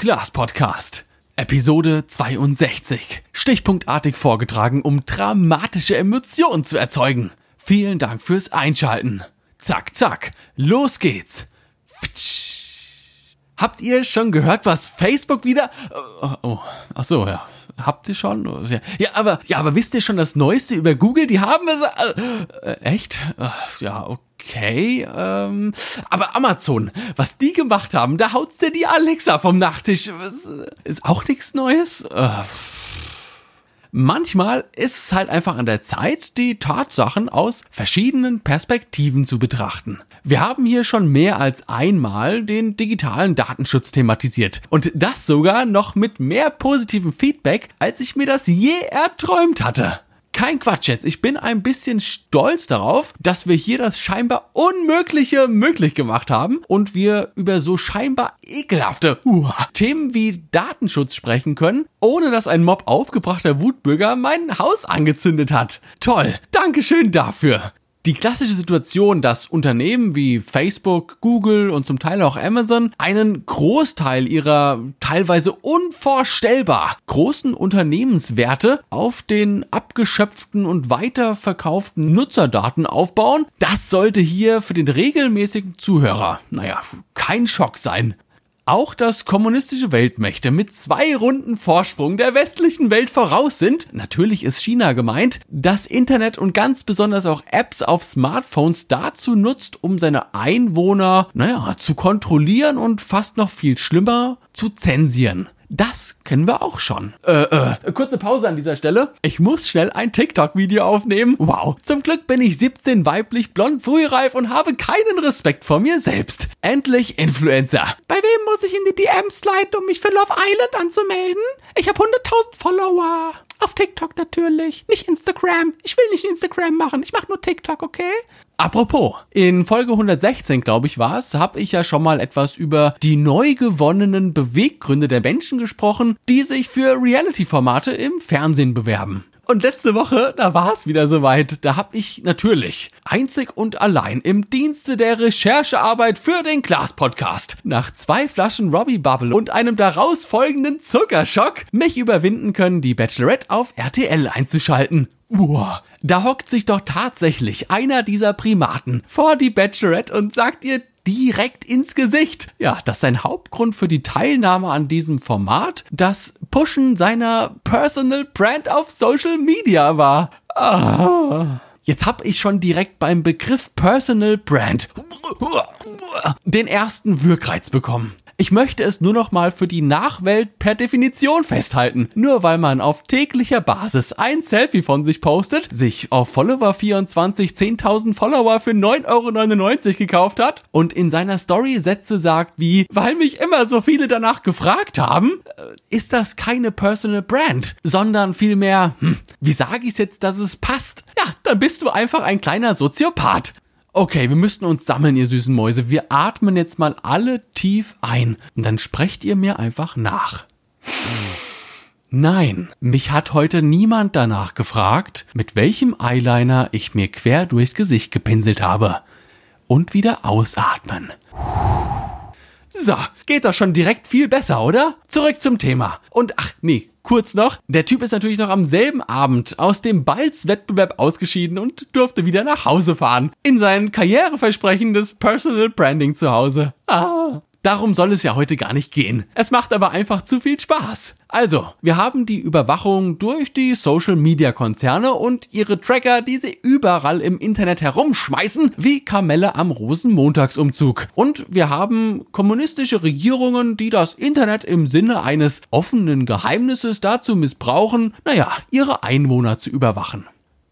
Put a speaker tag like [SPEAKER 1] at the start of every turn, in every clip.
[SPEAKER 1] Glas Podcast. Episode 62. Stichpunktartig vorgetragen, um dramatische Emotionen zu erzeugen. Vielen Dank fürs Einschalten. Zack, zack. Los geht's. Habt ihr schon gehört, was Facebook wieder... Oh, oh. ach so, ja. Habt ihr schon? Ja, aber, ja, aber wisst ihr schon das Neueste über Google? Die haben es... Äh, echt? Ja, okay. Ähm, aber Amazon, was die gemacht haben, da haut's dir die Alexa vom Nachttisch. Ist auch nichts Neues? Äh, Manchmal ist es halt einfach an der Zeit, die Tatsachen aus verschiedenen Perspektiven zu betrachten. Wir haben hier schon mehr als einmal den digitalen Datenschutz thematisiert. Und das sogar noch mit mehr positivem Feedback, als ich mir das je erträumt hatte kein Quatsch jetzt. Ich bin ein bisschen stolz darauf, dass wir hier das scheinbar Unmögliche möglich gemacht haben und wir über so scheinbar ekelhafte uh, Themen wie Datenschutz sprechen können, ohne dass ein Mob aufgebrachter Wutbürger mein Haus angezündet hat. Toll. Dankeschön dafür. Die klassische Situation, dass Unternehmen wie Facebook, Google und zum Teil auch Amazon einen Großteil ihrer teilweise unvorstellbar großen Unternehmenswerte auf den abgeschöpften und weiterverkauften Nutzerdaten aufbauen, das sollte hier für den regelmäßigen Zuhörer, naja, kein Schock sein. Auch dass kommunistische Weltmächte mit zwei Runden Vorsprung der westlichen Welt voraus sind, natürlich ist China gemeint, das Internet und ganz besonders auch Apps auf Smartphones dazu nutzt, um seine Einwohner, naja, zu kontrollieren und fast noch viel schlimmer, zu zensieren. Das kennen wir auch schon. Äh, äh, kurze Pause an dieser Stelle. Ich muss schnell ein TikTok-Video aufnehmen. Wow. Zum Glück bin ich 17, weiblich, blond, frühreif und habe keinen Respekt vor mir selbst. Endlich Influencer. Bei wem muss ich in die DMs sliden, um mich für Love Island anzumelden? Ich habe 100.000 Follower. Auf TikTok natürlich. Nicht Instagram. Ich will nicht Instagram machen. Ich mache nur TikTok, okay? Apropos, in Folge 116, glaube ich, war es, habe ich ja schon mal etwas über die neu gewonnenen Beweggründe der Menschen gesprochen, die sich für Reality-Formate im Fernsehen bewerben. Und letzte Woche, da war es wieder soweit. Da habe ich natürlich einzig und allein im Dienste der Recherchearbeit für den Glas-Podcast nach zwei Flaschen Robbie Bubble und einem daraus folgenden Zuckerschock mich überwinden können, die Bachelorette auf RTL einzuschalten. Uah, da hockt sich doch tatsächlich einer dieser Primaten vor die Bachelorette und sagt ihr direkt ins Gesicht. Ja, dass sein Hauptgrund für die Teilnahme an diesem Format das Pushen seiner Personal Brand auf Social Media war. Ah. Jetzt hab ich schon direkt beim Begriff Personal Brand den ersten Wirkreiz bekommen. Ich möchte es nur noch mal für die Nachwelt per Definition festhalten. Nur weil man auf täglicher Basis ein Selfie von sich postet, sich auf Follower 24 10.000 Follower für 9,99 Euro gekauft hat und in seiner Story Sätze sagt wie, weil mich immer so viele danach gefragt haben, äh, ist das keine Personal Brand, sondern vielmehr, hm, wie sage ich jetzt, dass es passt? Ja, dann bist du einfach ein kleiner Soziopath. Okay, wir müssten uns sammeln, ihr süßen Mäuse. Wir atmen jetzt mal alle tief ein und dann sprecht ihr mir einfach nach. Nein, mich hat heute niemand danach gefragt, mit welchem Eyeliner ich mir quer durchs Gesicht gepinselt habe. Und wieder ausatmen. So, geht doch schon direkt viel besser, oder? Zurück zum Thema. Und ach nee, kurz noch, der Typ ist natürlich noch am selben Abend aus dem Balz-Wettbewerb ausgeschieden und durfte wieder nach Hause fahren. In sein karriereversprechendes Personal Branding zu Hause. Ah. Darum soll es ja heute gar nicht gehen. Es macht aber einfach zu viel Spaß. Also, wir haben die Überwachung durch die Social Media Konzerne und ihre Tracker, die sie überall im Internet herumschmeißen, wie Kamelle am Rosenmontagsumzug. Und wir haben kommunistische Regierungen, die das Internet im Sinne eines offenen Geheimnisses dazu missbrauchen, naja, ihre Einwohner zu überwachen.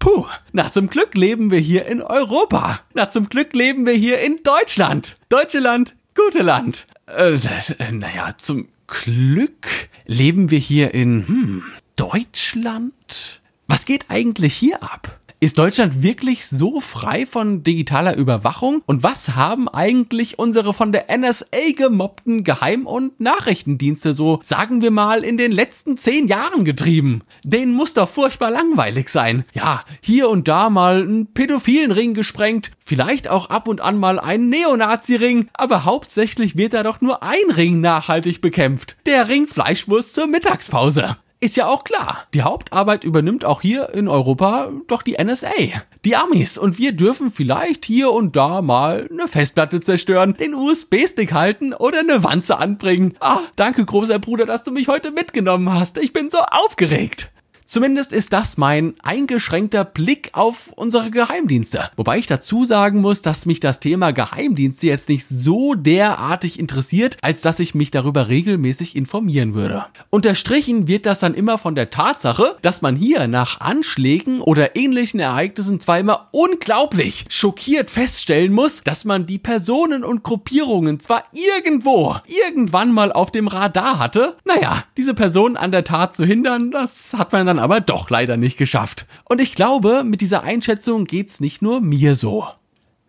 [SPEAKER 1] Puh, na zum Glück leben wir hier in Europa. Na zum Glück leben wir hier in Deutschland. Deutsche Land, gute Land. Äh, naja, zum Glück leben wir hier in hm, Deutschland. Was geht eigentlich hier ab? Ist Deutschland wirklich so frei von digitaler Überwachung? Und was haben eigentlich unsere von der NSA gemobbten Geheim- und Nachrichtendienste so, sagen wir mal, in den letzten zehn Jahren getrieben? Denen muss doch furchtbar langweilig sein. Ja, hier und da mal einen pädophilen Ring gesprengt, vielleicht auch ab und an mal ein Neonazi-Ring, aber hauptsächlich wird da doch nur ein Ring nachhaltig bekämpft. Der Ring Fleischwurst zur Mittagspause. Ist ja auch klar. Die Hauptarbeit übernimmt auch hier in Europa doch die NSA. Die Amis. Und wir dürfen vielleicht hier und da mal eine Festplatte zerstören, den USB-Stick halten oder eine Wanze anbringen. Ah, danke großer Bruder, dass du mich heute mitgenommen hast. Ich bin so aufgeregt. Zumindest ist das mein eingeschränkter Blick auf unsere Geheimdienste. Wobei ich dazu sagen muss, dass mich das Thema Geheimdienste jetzt nicht so derartig interessiert, als dass ich mich darüber regelmäßig informieren würde. Unterstrichen wird das dann immer von der Tatsache, dass man hier nach Anschlägen oder ähnlichen Ereignissen zwar immer unglaublich schockiert feststellen muss, dass man die Personen und Gruppierungen zwar irgendwo, irgendwann mal auf dem Radar hatte. Naja, diese Personen an der Tat zu hindern, das hat man dann aber doch leider nicht geschafft. Und ich glaube, mit dieser Einschätzung geht's nicht nur mir so.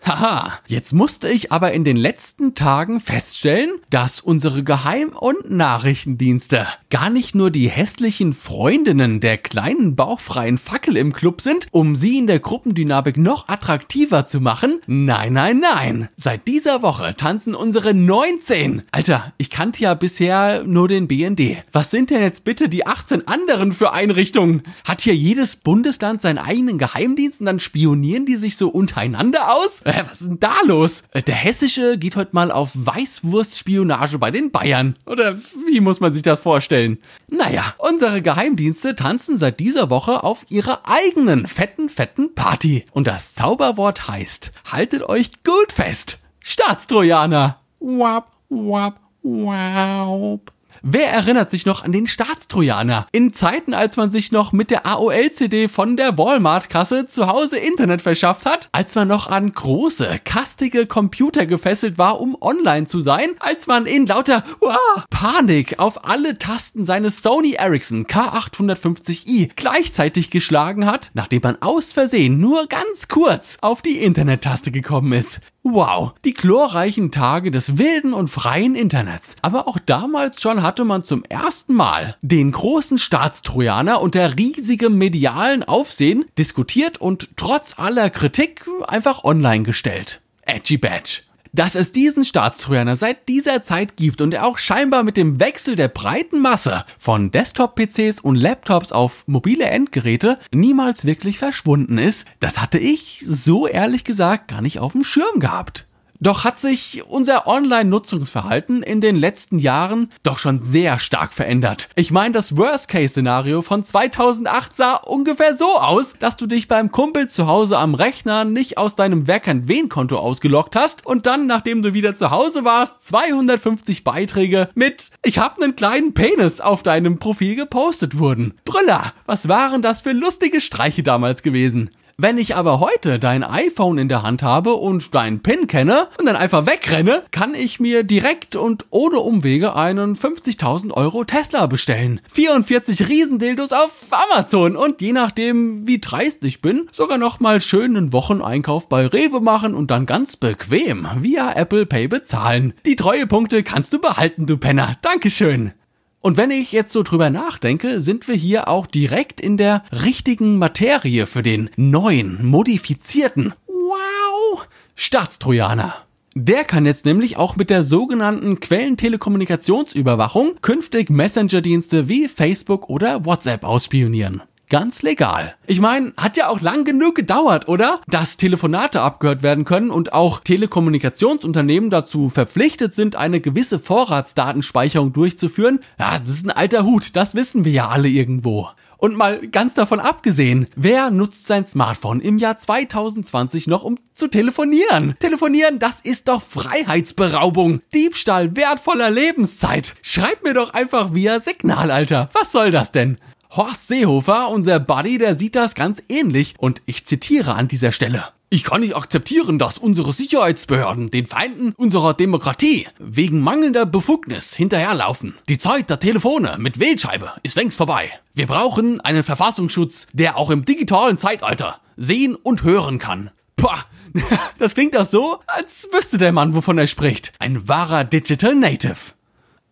[SPEAKER 1] Haha, jetzt musste ich aber in den letzten Tagen feststellen, dass unsere Geheim- und Nachrichtendienste gar nicht nur die hässlichen Freundinnen der kleinen bauchfreien Fackel im Club sind, um sie in der Gruppendynamik noch attraktiver zu machen. Nein, nein, nein. Seit dieser Woche tanzen unsere 19. Alter, ich kannte ja bisher nur den BND. Was sind denn jetzt bitte die 18 anderen für Einrichtungen? Hat hier jedes Bundesland seinen eigenen Geheimdienst und dann spionieren die sich so untereinander aus? Äh, was ist denn da los? Äh, der Hessische geht heute mal auf Weißwurstspionage bei den Bayern. Oder wie muss man sich das vorstellen? Naja, unsere Geheimdienste tanzen seit dieser Woche auf ihrer eigenen fetten, fetten Party. Und das Zauberwort heißt, haltet euch gut fest. Staatstrojaner. Wap, wap, wap. Wer erinnert sich noch an den Staatstrojaner? In Zeiten, als man sich noch mit der AOL-CD von der Walmart-Kasse zu Hause Internet verschafft hat, als man noch an große, kastige Computer gefesselt war, um online zu sein, als man in lauter wow, Panik auf alle Tasten seines Sony Ericsson K850i gleichzeitig geschlagen hat, nachdem man aus Versehen nur ganz kurz auf die Internet-Taste gekommen ist. Wow, die glorreichen Tage des wilden und freien Internets. Aber auch damals schon hatte man zum ersten Mal den großen Staatstrojaner unter riesigem medialen Aufsehen diskutiert und trotz aller Kritik einfach online gestellt. Edgy Badge dass es diesen Staatstrojaner seit dieser Zeit gibt und er auch scheinbar mit dem Wechsel der breiten Masse von Desktop-PCs und Laptops auf mobile Endgeräte niemals wirklich verschwunden ist, das hatte ich so ehrlich gesagt gar nicht auf dem Schirm gehabt. Doch hat sich unser Online-Nutzungsverhalten in den letzten Jahren doch schon sehr stark verändert. Ich meine, das Worst-Case-Szenario von 2008 sah ungefähr so aus, dass du dich beim Kumpel zu Hause am Rechner nicht aus deinem Wer kennt wen Konto ausgelockt hast und dann, nachdem du wieder zu Hause warst, 250 Beiträge mit Ich hab nen kleinen Penis auf deinem Profil gepostet wurden. Brüller, was waren das für lustige Streiche damals gewesen? Wenn ich aber heute dein iPhone in der Hand habe und deinen PIN kenne und dann einfach wegrenne, kann ich mir direkt und ohne Umwege einen 50.000 Euro Tesla bestellen. 44 Riesendildos auf Amazon und je nachdem, wie dreist ich bin, sogar nochmal schönen Wocheneinkauf bei Rewe machen und dann ganz bequem via Apple Pay bezahlen. Die Treuepunkte kannst du behalten, du Penner. Dankeschön. Und wenn ich jetzt so drüber nachdenke, sind wir hier auch direkt in der richtigen Materie für den neuen, modifizierten, wow, Staatstrojaner. Der kann jetzt nämlich auch mit der sogenannten Quellentelekommunikationsüberwachung künftig Messenger-Dienste wie Facebook oder WhatsApp ausspionieren ganz legal. Ich meine, hat ja auch lang genug gedauert, oder? Dass Telefonate abgehört werden können und auch Telekommunikationsunternehmen dazu verpflichtet sind, eine gewisse Vorratsdatenspeicherung durchzuführen. Ja, das ist ein alter Hut, das wissen wir ja alle irgendwo. Und mal ganz davon abgesehen, wer nutzt sein Smartphone im Jahr 2020 noch, um zu telefonieren? Telefonieren, das ist doch Freiheitsberaubung. Diebstahl wertvoller Lebenszeit. Schreibt mir doch einfach via Signal, Alter. Was soll das denn? Horst Seehofer, unser Buddy, der sieht das ganz ähnlich und ich zitiere an dieser Stelle. Ich kann nicht akzeptieren, dass unsere Sicherheitsbehörden den Feinden unserer Demokratie wegen mangelnder Befugnis hinterherlaufen. Die Zeit der Telefone mit Wählscheibe ist längst vorbei. Wir brauchen einen Verfassungsschutz, der auch im digitalen Zeitalter sehen und hören kann. Pah, das klingt doch so, als wüsste der Mann, wovon er spricht. Ein wahrer Digital Native.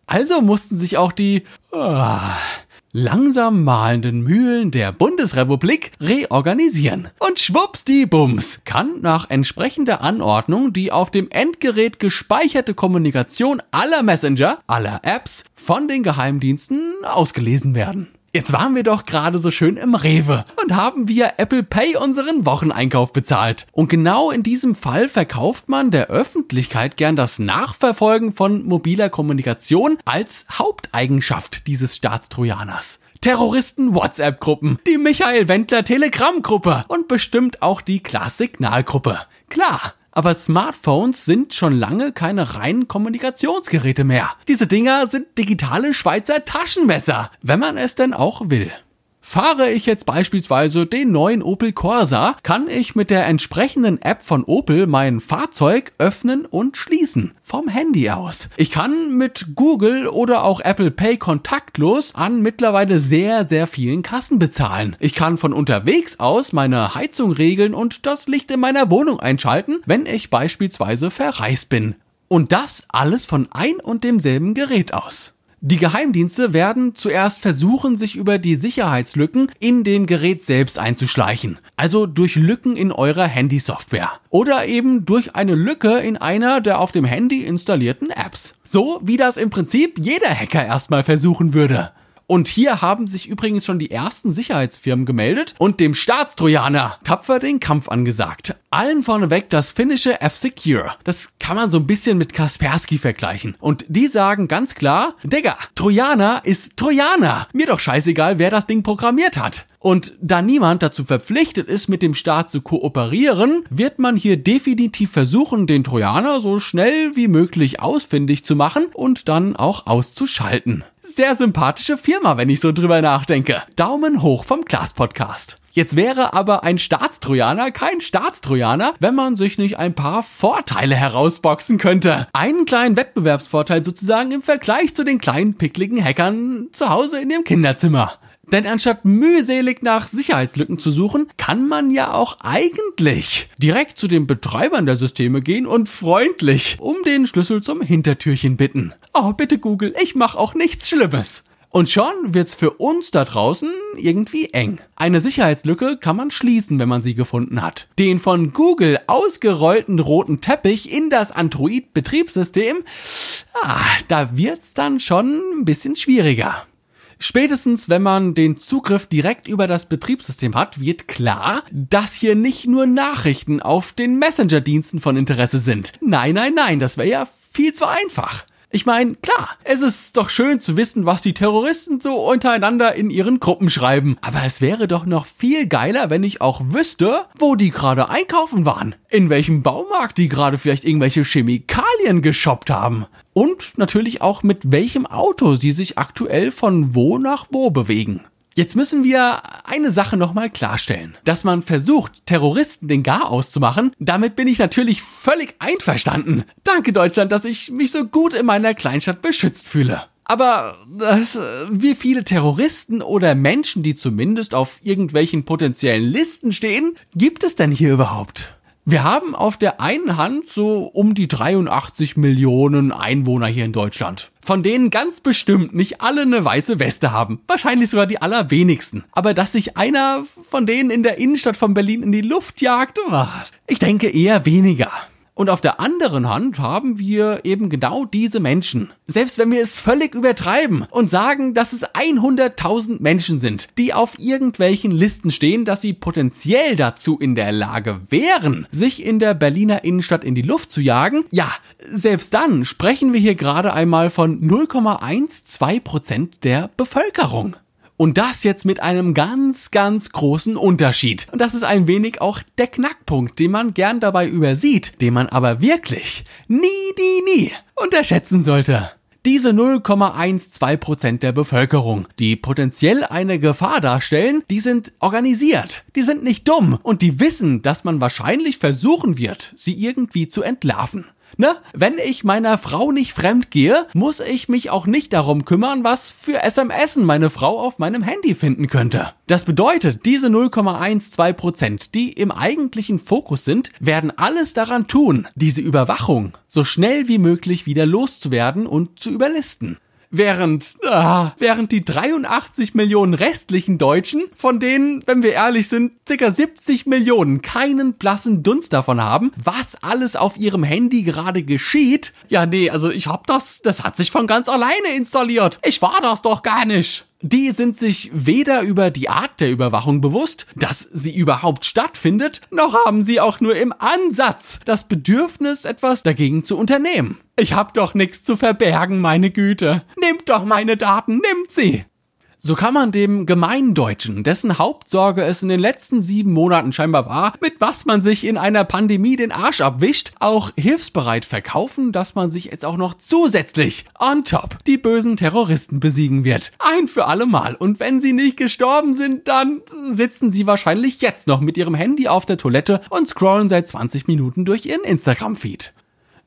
[SPEAKER 1] Also mussten sich auch die oh, langsam malenden Mühlen der Bundesrepublik reorganisieren. Und schwupps die Bums kann nach entsprechender Anordnung die auf dem Endgerät gespeicherte Kommunikation aller Messenger, aller Apps von den Geheimdiensten ausgelesen werden. Jetzt waren wir doch gerade so schön im Rewe und haben via Apple Pay unseren Wocheneinkauf bezahlt. Und genau in diesem Fall verkauft man der Öffentlichkeit gern das Nachverfolgen von mobiler Kommunikation als Haupteigenschaft dieses Staatstrojaners. Terroristen WhatsApp-Gruppen, die Michael Wendler Telegram-Gruppe und bestimmt auch die Klass-Signal-Gruppe. Klar, aber Smartphones sind schon lange keine reinen Kommunikationsgeräte mehr. Diese Dinger sind digitale Schweizer Taschenmesser, wenn man es denn auch will. Fahre ich jetzt beispielsweise den neuen Opel Corsa, kann ich mit der entsprechenden App von Opel mein Fahrzeug öffnen und schließen. Vom Handy aus. Ich kann mit Google oder auch Apple Pay kontaktlos an mittlerweile sehr, sehr vielen Kassen bezahlen. Ich kann von unterwegs aus meine Heizung regeln und das Licht in meiner Wohnung einschalten, wenn ich beispielsweise verreist bin. Und das alles von ein und demselben Gerät aus. Die Geheimdienste werden zuerst versuchen, sich über die Sicherheitslücken in dem Gerät selbst einzuschleichen. Also durch Lücken in eurer Handysoftware. Oder eben durch eine Lücke in einer der auf dem Handy installierten Apps. So wie das im Prinzip jeder Hacker erstmal versuchen würde. Und hier haben sich übrigens schon die ersten Sicherheitsfirmen gemeldet und dem Staatstrojaner tapfer den Kampf angesagt. Allen vorneweg das finnische F-Secure. Das kann man so ein bisschen mit Kaspersky vergleichen. Und die sagen ganz klar, Digga, Trojaner ist Trojaner. Mir doch scheißegal, wer das Ding programmiert hat. Und da niemand dazu verpflichtet ist, mit dem Staat zu kooperieren, wird man hier definitiv versuchen, den Trojaner so schnell wie möglich ausfindig zu machen und dann auch auszuschalten. Sehr sympathische Firma, wenn ich so drüber nachdenke. Daumen hoch vom Class Podcast. Jetzt wäre aber ein Staatstrojaner kein Staatstrojaner, wenn man sich nicht ein paar Vorteile herausboxen könnte. Einen kleinen Wettbewerbsvorteil sozusagen im Vergleich zu den kleinen pickligen Hackern zu Hause in dem Kinderzimmer. Denn anstatt mühselig nach Sicherheitslücken zu suchen, kann man ja auch eigentlich direkt zu den Betreibern der Systeme gehen und freundlich um den Schlüssel zum Hintertürchen bitten. Oh, bitte Google, ich mach auch nichts Schlimmes. Und schon wird's für uns da draußen irgendwie eng. Eine Sicherheitslücke kann man schließen, wenn man sie gefunden hat. Den von Google ausgerollten roten Teppich in das Android-Betriebssystem, ah, da wird's dann schon ein bisschen schwieriger. Spätestens, wenn man den Zugriff direkt über das Betriebssystem hat, wird klar, dass hier nicht nur Nachrichten auf den Messenger-Diensten von Interesse sind. Nein, nein, nein, das wäre ja viel zu einfach. Ich meine, klar, es ist doch schön zu wissen, was die Terroristen so untereinander in ihren Gruppen schreiben. Aber es wäre doch noch viel geiler, wenn ich auch wüsste, wo die gerade einkaufen waren. In welchem Baumarkt die gerade vielleicht irgendwelche Chemikalien geshoppt haben. Und natürlich auch mit welchem Auto sie sich aktuell von wo nach wo bewegen. Jetzt müssen wir eine Sache nochmal klarstellen. Dass man versucht, Terroristen den Gar auszumachen, damit bin ich natürlich völlig einverstanden. Danke Deutschland, dass ich mich so gut in meiner Kleinstadt beschützt fühle. Aber das, wie viele Terroristen oder Menschen, die zumindest auf irgendwelchen potenziellen Listen stehen, gibt es denn hier überhaupt? Wir haben auf der einen Hand so um die 83 Millionen Einwohner hier in Deutschland. Von denen ganz bestimmt nicht alle eine weiße Weste haben. Wahrscheinlich sogar die allerwenigsten. Aber dass sich einer von denen in der Innenstadt von Berlin in die Luft jagt, ich denke eher weniger. Und auf der anderen Hand haben wir eben genau diese Menschen. Selbst wenn wir es völlig übertreiben und sagen, dass es 100.000 Menschen sind, die auf irgendwelchen Listen stehen, dass sie potenziell dazu in der Lage wären, sich in der Berliner Innenstadt in die Luft zu jagen, ja, selbst dann sprechen wir hier gerade einmal von 0,12% der Bevölkerung. Und das jetzt mit einem ganz, ganz großen Unterschied. Und das ist ein wenig auch der Knackpunkt, den man gern dabei übersieht, den man aber wirklich nie, nie, nie unterschätzen sollte. Diese 0,12% der Bevölkerung, die potenziell eine Gefahr darstellen, die sind organisiert, die sind nicht dumm und die wissen, dass man wahrscheinlich versuchen wird, sie irgendwie zu entlarven. Ne? Wenn ich meiner Frau nicht fremd gehe, muss ich mich auch nicht darum kümmern, was für SMS meine Frau auf meinem Handy finden könnte. Das bedeutet, diese 0,12%, die im eigentlichen Fokus sind, werden alles daran tun, diese Überwachung so schnell wie möglich wieder loszuwerden und zu überlisten. Während, ah, während die 83 Millionen restlichen Deutschen, von denen, wenn wir ehrlich sind, ca. 70 Millionen keinen blassen Dunst davon haben, was alles auf ihrem Handy gerade geschieht. Ja, nee, also ich hab das, das hat sich von ganz alleine installiert. Ich war das doch gar nicht. Die sind sich weder über die Art der Überwachung bewusst, dass sie überhaupt stattfindet, noch haben sie auch nur im Ansatz das Bedürfnis, etwas dagegen zu unternehmen. Ich hab doch nichts zu verbergen, meine Güte. Nehmt doch meine Daten, nimmt sie. So kann man dem gemeinen Deutschen, dessen Hauptsorge es in den letzten sieben Monaten scheinbar war, mit was man sich in einer Pandemie den Arsch abwischt, auch hilfsbereit verkaufen, dass man sich jetzt auch noch zusätzlich on top die bösen Terroristen besiegen wird. Ein für alle Mal. Und wenn sie nicht gestorben sind, dann sitzen sie wahrscheinlich jetzt noch mit ihrem Handy auf der Toilette und scrollen seit 20 Minuten durch ihren Instagram-Feed.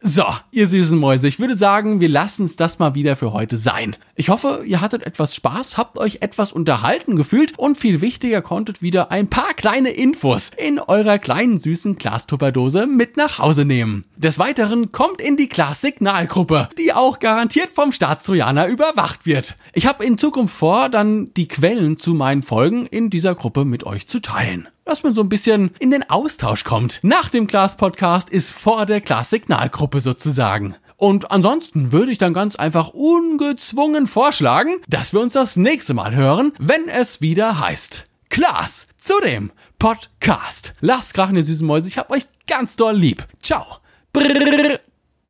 [SPEAKER 1] So, ihr süßen Mäuse, ich würde sagen, wir lassen es das mal wieder für heute sein. Ich hoffe, ihr hattet etwas Spaß, habt euch etwas unterhalten gefühlt und viel wichtiger konntet wieder ein paar kleine Infos in eurer kleinen süßen Glastupperdose mit nach Hause nehmen. Des Weiteren kommt in die Class-Signalgruppe, die auch garantiert vom Staatstrojaner überwacht wird. Ich habe in Zukunft vor, dann die Quellen zu meinen Folgen in dieser Gruppe mit euch zu teilen dass man so ein bisschen in den Austausch kommt. Nach dem Class-Podcast ist vor der Class-Signalgruppe sozusagen. Und ansonsten würde ich dann ganz einfach ungezwungen vorschlagen, dass wir uns das nächste Mal hören, wenn es wieder heißt Klaas zu dem Podcast. Lasst krachen, ihr süßen Mäuse. Ich hab euch ganz doll lieb. Ciao. Brrr.